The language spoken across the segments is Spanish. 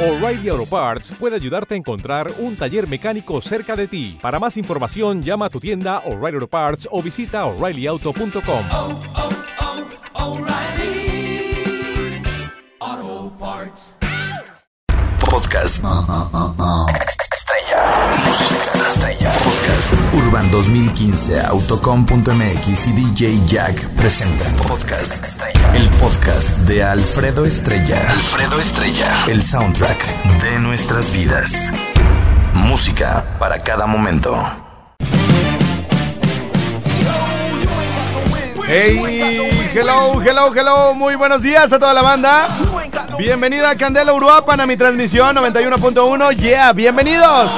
O'Reilly Auto Parts puede ayudarte a encontrar un taller mecánico cerca de ti. Para más información, llama a tu tienda O'Reilly Auto Parts o visita oreillyauto.com. oh, oh, O'Reilly Auto Parts. Podcast. Estrella. Estrella. Podcast. Urban 2015, Autocom.mx y DJ Jack presentan. Podcast. El podcast de Alfredo Estrella. Alfredo Estrella. El soundtrack de nuestras vidas. Música para cada momento. Hey, hello, hello, hello, muy buenos días a toda la banda. Bienvenida a Candela Uruapan a mi transmisión 91.1. Yeah, bienvenidos.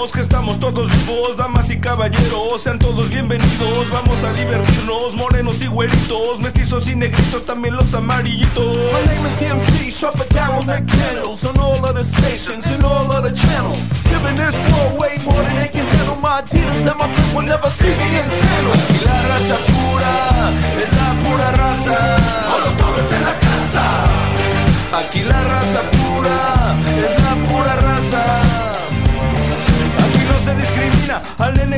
Que estamos todos vivos, damas y caballeros, sean todos bienvenidos. Vamos a divertirnos, morenos y güeritos, mestizos y negritos, también los amarillitos. My name is TMC, Shuffle Daryl McDaniels on all of the stations and all of the channels. Giving this world way more than they can handle. My Adidas and my friends will never see me in sandals. Y la raza pura es la pura raza. Todos en la casa. Aquí la raza pura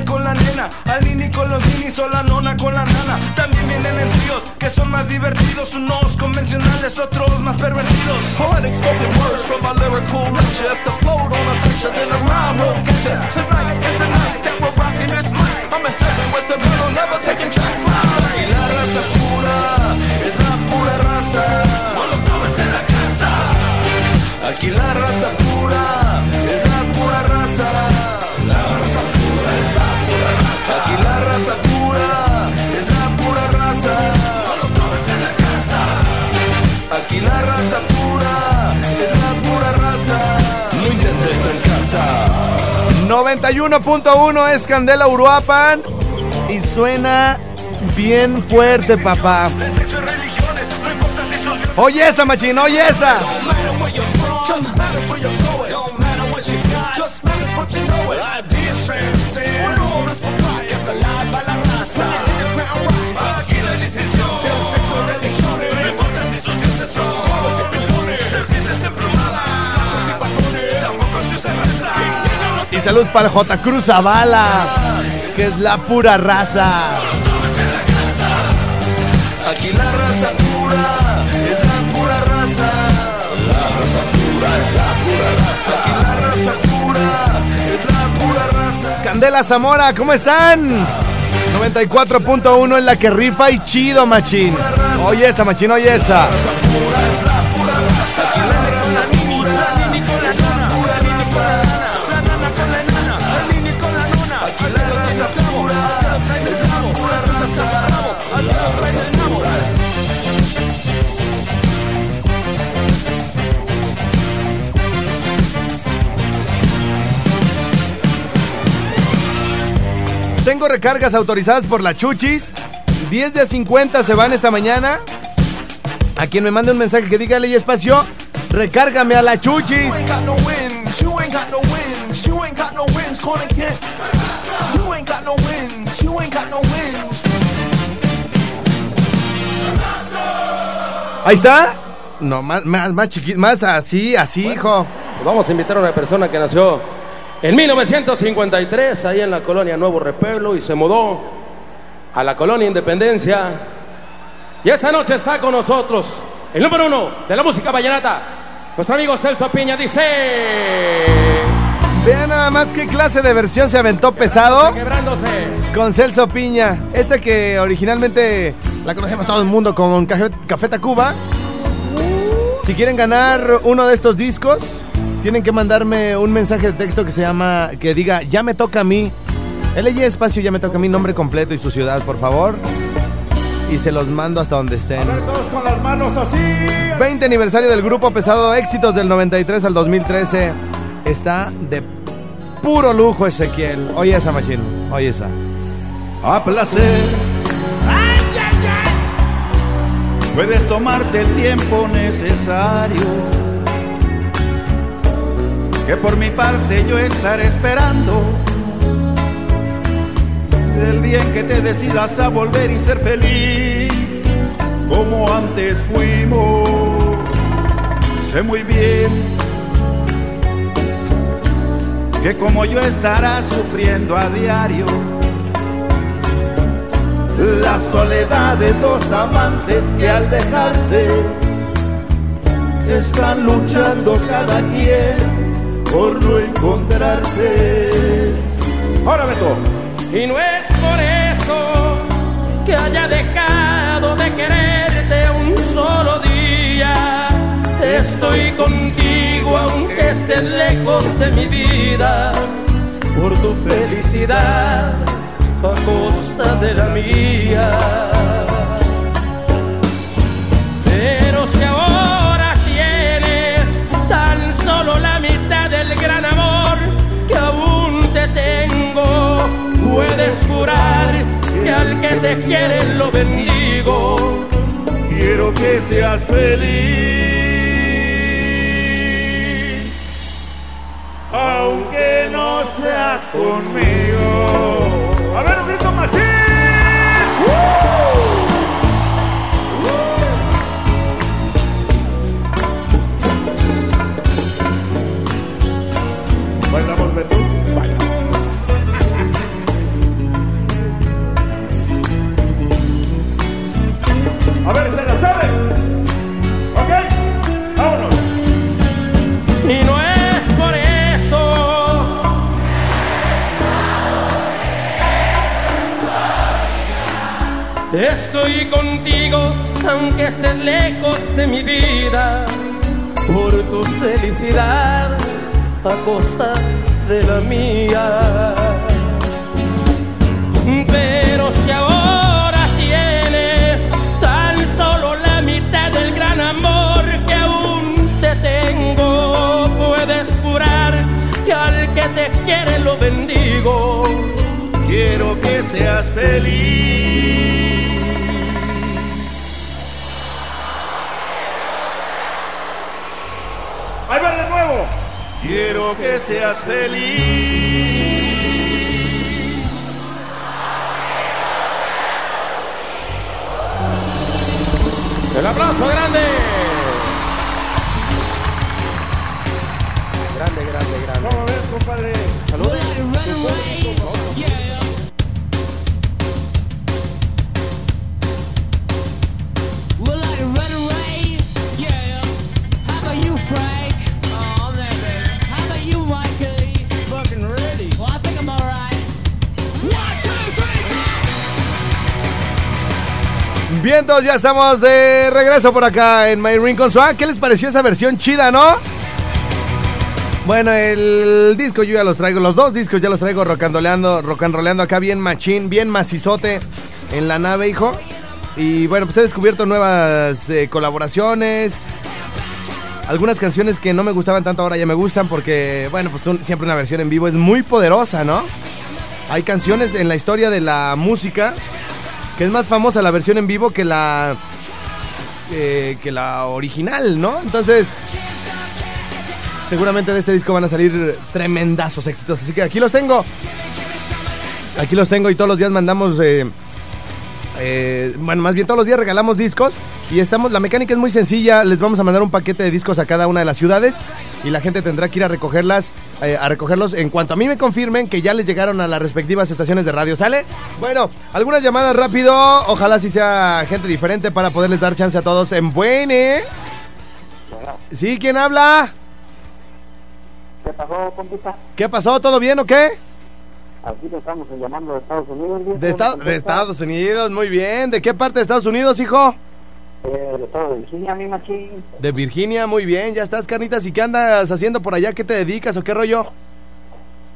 nene con la nena, al nini con los ninis o la nona con la nana. También vienen en tríos que son más divertidos, unos convencionales, otros más pervertidos. Poetic spoken words from my lyrical lecture. If the flow don't affect you, then the rhyme won't get you. Tonight is the night that we're rocking this mic. I'm in heaven with the middle, never taking tracks Aquí live. la raza pura es la pura raza. Todos en la casa. Aquí la raza pura 91.1 es Candela Uruapan y suena bien fuerte, papá. Oye esa, machín, oye esa. Salud para el J. Cruz Zavala, que es la pura raza. Aquí la raza pura es la pura raza. La raza pura es la pura raza. Aquí la raza pura es la pura raza. Candela Zamora, ¿cómo están? 94.1 en la que rifa y chido, machín. Oye esa, machín, oye esa. Aquí la Tengo recargas autorizadas por la Chuchis. 10 de a 50 se van esta mañana. A quien me mande un mensaje que diga ley espacio, recárgame a la Chuchis. Ahí está. No, más, más, más chiquito, más así, así, hijo. Vamos a invitar a una persona que nació en 1953, ahí en la colonia Nuevo Repueblo, y se mudó a la colonia Independencia. Y esta noche está con nosotros el número uno de la música vallenata, nuestro amigo Celso Piña. Dice: Vean nada más qué clase de versión se aventó pesado Quebrándose. con Celso Piña. Este que originalmente la conocemos todo el mundo con Café, Café Tacuba. Si quieren ganar uno de estos discos, tienen que mandarme un mensaje de texto que se llama, que diga, ya me toca a mí. LY Espacio, ya me toca a mí, nombre completo y su ciudad, por favor. Y se los mando hasta donde estén. Todos con las manos así. 20 aniversario del grupo pesado éxitos del 93 al 2013. Está de puro lujo Ezequiel. Oye esa machine, oye esa. A placer. Puedes tomarte el tiempo necesario. Que por mi parte yo estaré esperando. El día en que te decidas a volver y ser feliz. Como antes fuimos. sé muy bien que como yo estarás sufriendo a diario la soledad de dos amantes que al dejarse están luchando cada quien por no encontrarse. Ahora Beto. Y no es por eso que haya dejado de quererte un solo día. Estoy contigo aunque estés lejos de mi vida, por tu felicidad a costa de la mía. Pero si ahora al que te quiere lo bendigo. Quiero que seas feliz, aunque no sea conmigo. A ver, un grito machín. Estoy contigo aunque estés lejos de mi vida por tu felicidad a costa de la mía. Pero si ahora tienes tan solo la mitad del gran amor que aún te tengo, puedes jurar que al que te quiere lo bendigo. Quiero que seas feliz. Quiero que seas feliz. El aplauso grande. Grande, grande, grande. Vamos a ver, compadre. Ya estamos de regreso por acá en My Ring Console. Ah, ¿Qué les pareció esa versión chida, no? Bueno, el disco yo ya los traigo, los dos discos ya los traigo rocandoleando, rocanroleando acá bien machín, bien macizote en la nave, hijo. Y bueno, pues he descubierto nuevas eh, colaboraciones. Algunas canciones que no me gustaban tanto ahora ya me gustan porque, bueno, pues un- siempre una versión en vivo es muy poderosa, ¿no? Hay canciones en la historia de la música que es más famosa la versión en vivo que la eh, que la original, ¿no? Entonces, seguramente de este disco van a salir tremendazos éxitos. Así que aquí los tengo. Aquí los tengo y todos los días mandamos. eh, eh, bueno, más bien todos los días regalamos discos y estamos. La mecánica es muy sencilla. Les vamos a mandar un paquete de discos a cada una de las ciudades y la gente tendrá que ir a recogerlas, eh, a recogerlos en cuanto a mí me confirmen que ya les llegaron a las respectivas estaciones de radio. ¿Sale? Bueno, algunas llamadas rápido. Ojalá si sea gente diferente para poderles dar chance a todos en Buene. Sí, ¿quién habla? ¿Qué pasó, compita? ¿Qué pasó? ¿Todo bien o qué? Aquí te estamos llamando de Estados Unidos. De, esta- de Estados Unidos, muy bien. ¿De qué parte de Estados Unidos, hijo? Eh, del estado de Virginia, mi machín. De Virginia, muy bien. Ya estás, carnitas. ¿Y qué andas haciendo por allá? ¿Qué te dedicas o qué rollo?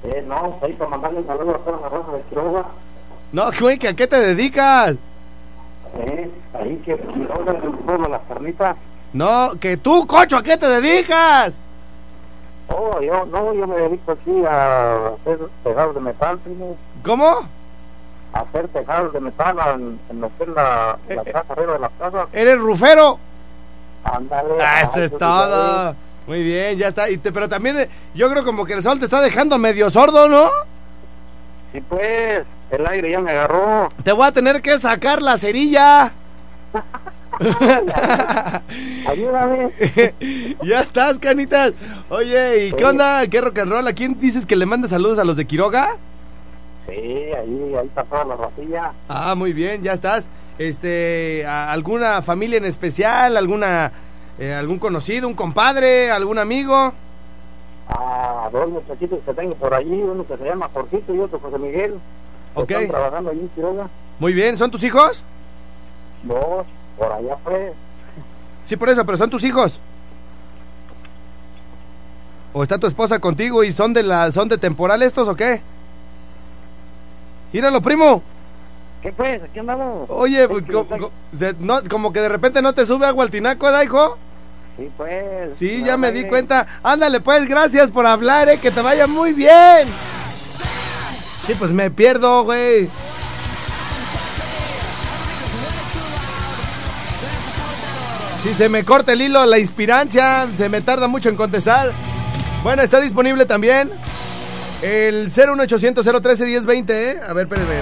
Eh, no, ahí para mandarle un saludo a toda la raza de Quiroga. No, güey, ¿que ¿a qué te dedicas? Eh, ahí que Quiroga es el pueblo, las carnitas. No, que tú, cocho, ¿a qué te dedicas? Oh, yo, no, yo me dedico aquí a hacer tejados de metal, primo. ¿Cómo? A hacer tejados de metal en, en lo que es la, la Eh, casa arriba de las casas. ¿Eres rufero? Ándale. Ah, eso es todo. Muy bien, ya está. Y te- pero también eh, yo creo como que el sol te está dejando medio sordo, ¿no? Sí, pues, el aire ya me agarró. Te voy a tener que sacar la cerilla. Ayúdame. ya estás, canitas. Oye, ¿y qué onda? ¿Qué rock and roll? ¿A quién dices que le manda saludos a los de Quiroga? Sí, ahí, ahí está toda la racilla. Ah, muy bien, ya estás. Este, ¿a- ¿alguna familia en especial? ¿Alguna, eh, algún conocido, un compadre, algún amigo? A dos muchachitos que tengo por allí, uno que se llama Jorgito y otro José Miguel. Ok. Están trabajando allí en Quiroga. Muy bien, ¿son tus hijos? Dos, por allá pues. Sí, por eso, pero son tus hijos. ¿O está tu esposa contigo y son de la, son de temporal estos o qué? Míralo, primo. ¿Qué pues? ¿Aquí andamos? Oye, co- está- co- se- no, como que de repente no te sube agua al tinaco, ¿da, hijo? Sí, pues. Sí, No, ya me di cuenta. Ándale, pues, gracias por hablar, eh, que te vaya muy bien. Sí, pues me pierdo, güey. Si se me corta el hilo, la inspirancia, se me tarda mucho en contestar. Bueno, está disponible también el 01800 013 1020, ¿eh? A ver, espérenme.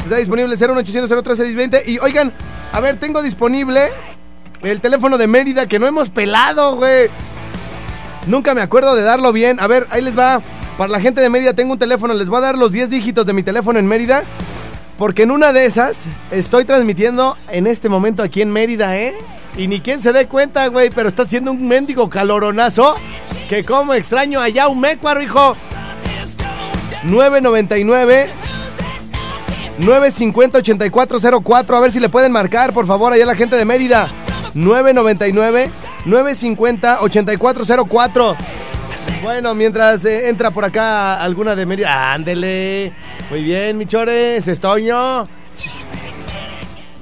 Está disponible el 01800 013 1020. Y oigan, a ver, tengo disponible el teléfono de Mérida que no hemos pelado, güey. Nunca me acuerdo de darlo bien. A ver, ahí les va. Para la gente de Mérida tengo un teléfono. Les voy a dar los 10 dígitos de mi teléfono en Mérida. Porque en una de esas estoy transmitiendo en este momento aquí en Mérida, ¿eh? Y ni quien se dé cuenta, güey, pero está haciendo un mendigo caloronazo. Que como extraño allá un mecuaro, hijo. 999 950 8404. A ver si le pueden marcar, por favor, allá la gente de Mérida. 999 950 8404. Bueno, mientras eh, entra por acá alguna de Mérida. Ándele. Muy bien, Michores, Estoño.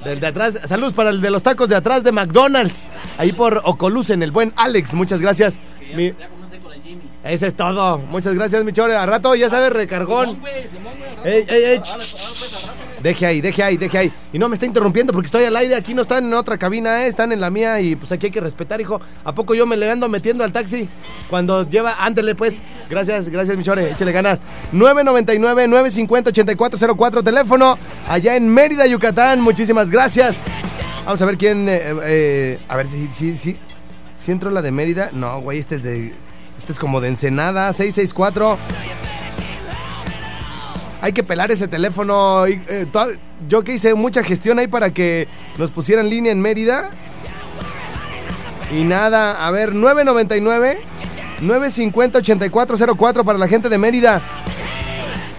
Del de atrás, saludos para el de los tacos de atrás de McDonald's. Ahí por Ocolusen, el buen Alex, muchas gracias. Mi- Ese es todo. Muchas gracias, Michore. A rato, ya sabes, recargón. Ey, ey, ey, ch. Deje ahí, deje ahí, deje ahí. Y no me está interrumpiendo porque estoy al aire. Aquí no están en otra cabina, ¿eh? están en la mía. Y pues aquí hay que respetar, hijo. ¿A poco yo me le ando metiendo al taxi? Cuando lleva, ándele pues. Gracias, gracias, Michore. Échale ganas. 999-950-8404. Teléfono allá en Mérida, Yucatán. Muchísimas gracias. Vamos a ver quién. eh, eh, a ver si, si, si. Si entró la de Mérida. No, güey, este es de. Este es como de Ensenada. 664. Hay que pelar ese teléfono. y, eh, yo que hice mucha gestión ahí para que nos pusieran línea en Mérida. Y nada, a ver, 999 950 8404 para la gente de Mérida.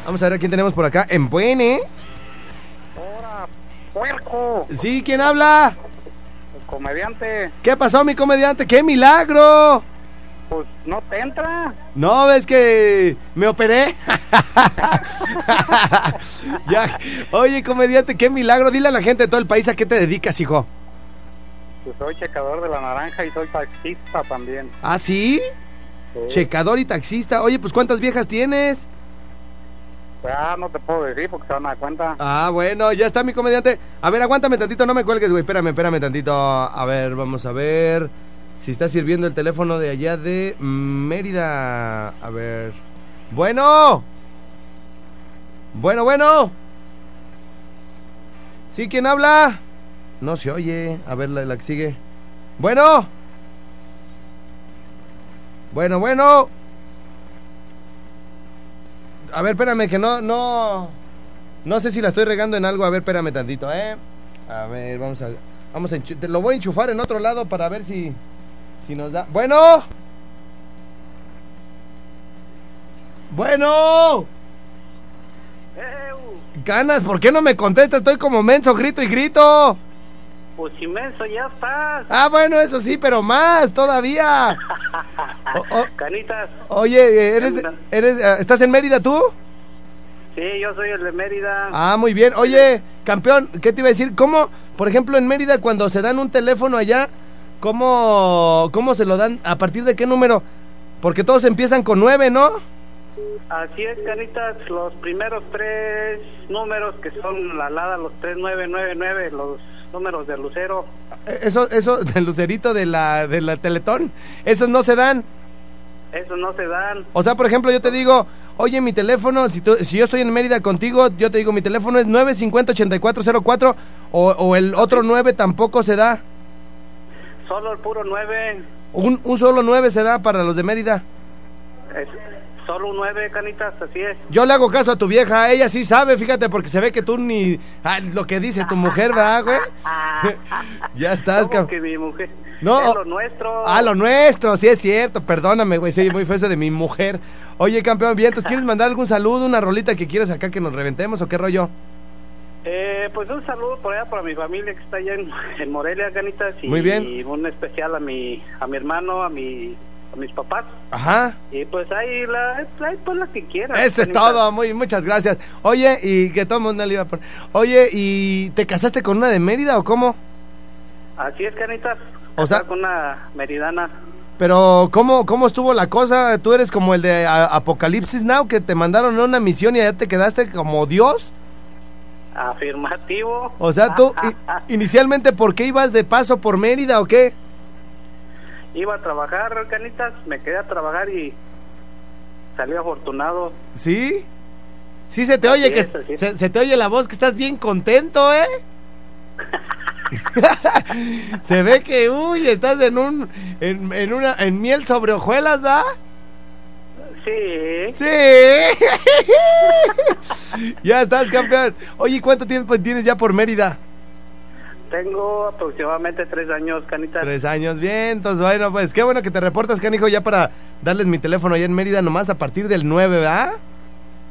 Vamos a ver a quién tenemos por acá. En Buene. ¡Puerco! Sí, ¿quién habla? El comediante, ¿Qué pasó, mi comediante? ¡Qué milagro! Pues no te entra. No, ves que me operé. ya. Oye, comediante, qué milagro. Dile a la gente de todo el país a qué te dedicas, hijo. Pues soy checador de la naranja y soy taxista también. ¿Ah, sí? Sí. Checador y taxista. Oye, pues ¿cuántas viejas tienes? Ya no te puedo decir porque se van a dar cuenta. Ah, bueno, ya está mi comediante. A ver, aguántame tantito, no me cuelgues, güey. Espérame, espérame tantito. A ver, vamos a ver si está sirviendo el teléfono de allá de Mérida. A ver. Bueno. Bueno, bueno. ¿Sí? ¿Quién habla? No se oye. A ver, la, la que sigue. Bueno. Bueno, bueno. A ver, espérame, que no, no. No sé si la estoy regando en algo. A ver, espérame tantito, ¿eh? A ver, vamos a. Vamos a te lo voy a enchufar en otro lado para ver si. Si nos da. ¡Bueno! ¡Bueno! Ganas, ¿por qué no me contesta? Estoy como menso, grito y grito. Pues inmenso, ya estás. Ah, bueno, eso sí, pero más todavía. Canitas. oye, ¿eres, eres, eh, ¿estás en Mérida tú? Sí, yo soy el de Mérida. Ah, muy bien. Oye, campeón, ¿qué te iba a decir? ¿Cómo, por ejemplo, en Mérida, cuando se dan un teléfono allá, cómo, cómo se lo dan? ¿A partir de qué número? Porque todos empiezan con nueve, ¿no? Así es, Canitas. Los primeros tres números que son la LADA, los 3999, los números de Lucero. Eh, Eso, eso, del lucerito de la, de la Teletón, esos no se dan. Esos no se dan. O sea, por ejemplo, yo te digo, oye, mi teléfono, si, tú- si yo estoy en Mérida contigo, yo te digo, mi teléfono es 950-8404 o, o el otro 9 tampoco se da. Solo el puro 9. Un, un solo 9 se da para los de Mérida. Es solo un 9, canitas, así es. Yo le hago caso a tu vieja, ella sí sabe, fíjate, porque se ve que tú ni... ah, lo que dice tu mujer, ¿verdad, güey? ya estás, ¿Cómo cab- que mi mujer? No. Es lo nuestro. Ah, lo nuestro, sí es cierto, perdóname, güey, soy muy feo de mi mujer. Oye, campeón, bien, entonces, ¿quieres mandar algún saludo, una rolita que quieras acá que nos reventemos o qué rollo? Eh, pues un saludo por allá para mi familia que está allá en, en Morelia, canitas. Y Muy bien. Y un especial a mi, a mi hermano, a mi, a mis papás. Ajá. Y pues ahí, la, ahí pues la que quieras. Eso es todo, muy, muchas gracias. Oye, y que todo el mundo le iba a poner. Oye, ¿y te casaste con una de Mérida o cómo? Así es, canitas. O sea- con una meridana. Pero, ¿cómo, ¿cómo estuvo la cosa? ¿Tú eres como el de Apocalipsis Now, que te mandaron a una misión y allá te quedaste como Dios? Afirmativo. O sea, tú, inicialmente, ¿por qué ibas de paso por Mérida o qué? Iba a trabajar, canitas. Me quedé a trabajar y salí afortunado. ¿Sí? Sí, se te Así oye que es, así es. se, se te oye la voz que estás bien contento, ¿eh? se ve que, uy, estás en un en, en una en miel sobre hojuelas, ¿da? Sí. Sí. ya estás, campeón. Oye, ¿cuánto tiempo tienes ya por Mérida? Tengo aproximadamente tres años, canitas. Tres años, bien. Entonces, bueno, pues qué bueno que te reportas, canijo, ya para darles mi teléfono allá en Mérida nomás a partir del 9, ¿verdad?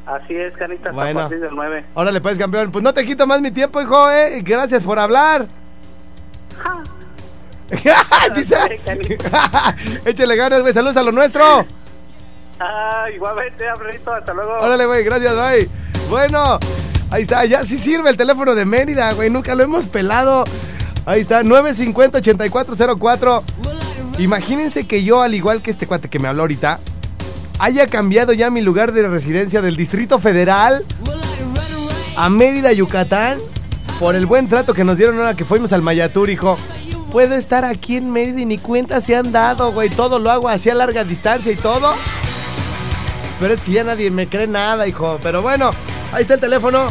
Así es, canitas, Bueno. a partir del 9. Órale, pues, campeón. Pues no te quito más mi tiempo, hijo, ¿eh? Gracias por hablar. Dice. Échale ganas, güey. Saludos a lo nuestro. Ah, igualmente, hasta luego. Órale, güey. Gracias, bye. Bueno, ahí está. Ya sí sirve el teléfono de Mérida, güey. Nunca lo hemos pelado. Ahí está, 950-8404. Imagínense que yo, al igual que este cuate que me habló ahorita, haya cambiado ya mi lugar de residencia del Distrito Federal a Mérida, Yucatán, por el buen trato que nos dieron ahora que fuimos al Mayatur, hijo. Puedo estar aquí en Mérida y ni cuenta se han dado, güey. Todo lo hago así a larga distancia y todo. Pero es que ya nadie me cree nada, hijo. Pero bueno, ahí está el teléfono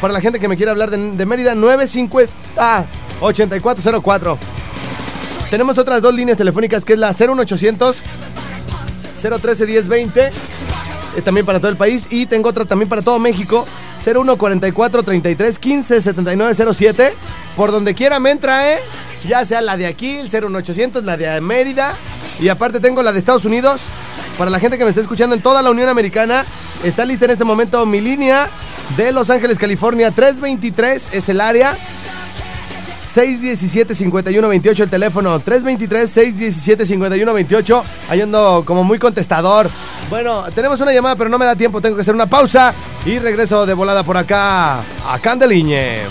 para la gente que me quiera hablar de, de Mérida, 950 8404. Tenemos otras dos líneas telefónicas que es la 01800 013 1020 eh, también para todo el país y tengo otra también para todo México 0144 33 15 79 07 por donde quiera me entra eh ya sea la de aquí el 01800 la de Mérida y aparte tengo la de Estados Unidos. Para la gente que me está escuchando en toda la Unión Americana está lista en este momento mi línea de Los Ángeles California. 323 es el área. 617-5128 el teléfono. 323-617-5128 Ahí ando como muy contestador. Bueno, tenemos una llamada pero no me da tiempo. Tengo que hacer una pausa Y regreso de volada por acá A Candeliñe.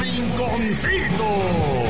Rinconcito.